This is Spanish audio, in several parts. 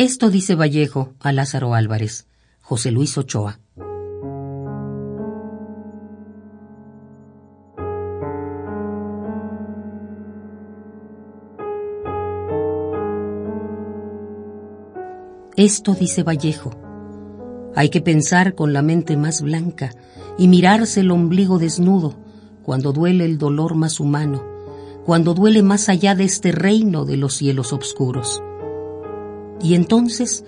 Esto dice Vallejo a Lázaro Álvarez, José Luis Ochoa. Esto dice Vallejo. Hay que pensar con la mente más blanca y mirarse el ombligo desnudo cuando duele el dolor más humano, cuando duele más allá de este reino de los cielos oscuros. Y entonces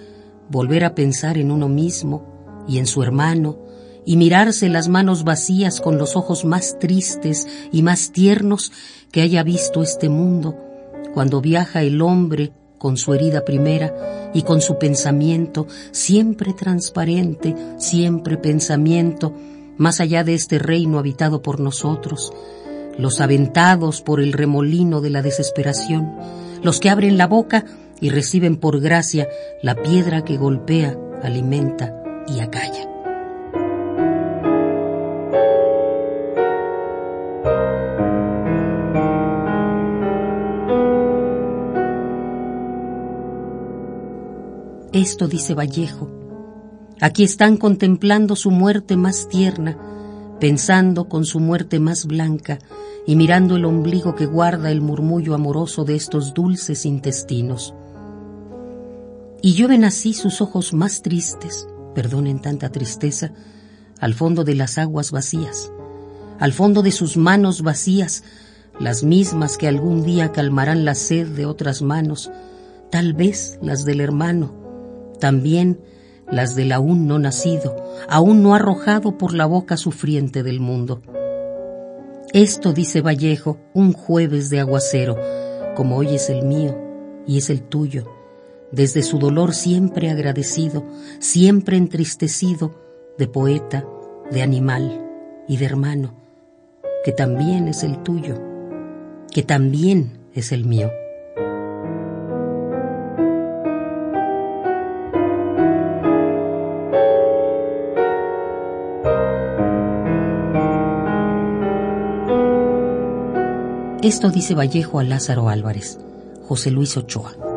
volver a pensar en uno mismo y en su hermano y mirarse las manos vacías con los ojos más tristes y más tiernos que haya visto este mundo cuando viaja el hombre con su herida primera y con su pensamiento, siempre transparente, siempre pensamiento, más allá de este reino habitado por nosotros, los aventados por el remolino de la desesperación, los que abren la boca y reciben por gracia la piedra que golpea, alimenta y acalla. Esto dice Vallejo. Aquí están contemplando su muerte más tierna, pensando con su muerte más blanca y mirando el ombligo que guarda el murmullo amoroso de estos dulces intestinos. Y llueven así sus ojos más tristes, perdonen tanta tristeza, al fondo de las aguas vacías, al fondo de sus manos vacías, las mismas que algún día calmarán la sed de otras manos, tal vez las del hermano, también las del aún no nacido, aún no arrojado por la boca sufriente del mundo. Esto dice Vallejo un jueves de aguacero, como hoy es el mío y es el tuyo, desde su dolor siempre agradecido, siempre entristecido, de poeta, de animal y de hermano, que también es el tuyo, que también es el mío. Esto dice Vallejo a Lázaro Álvarez, José Luis Ochoa.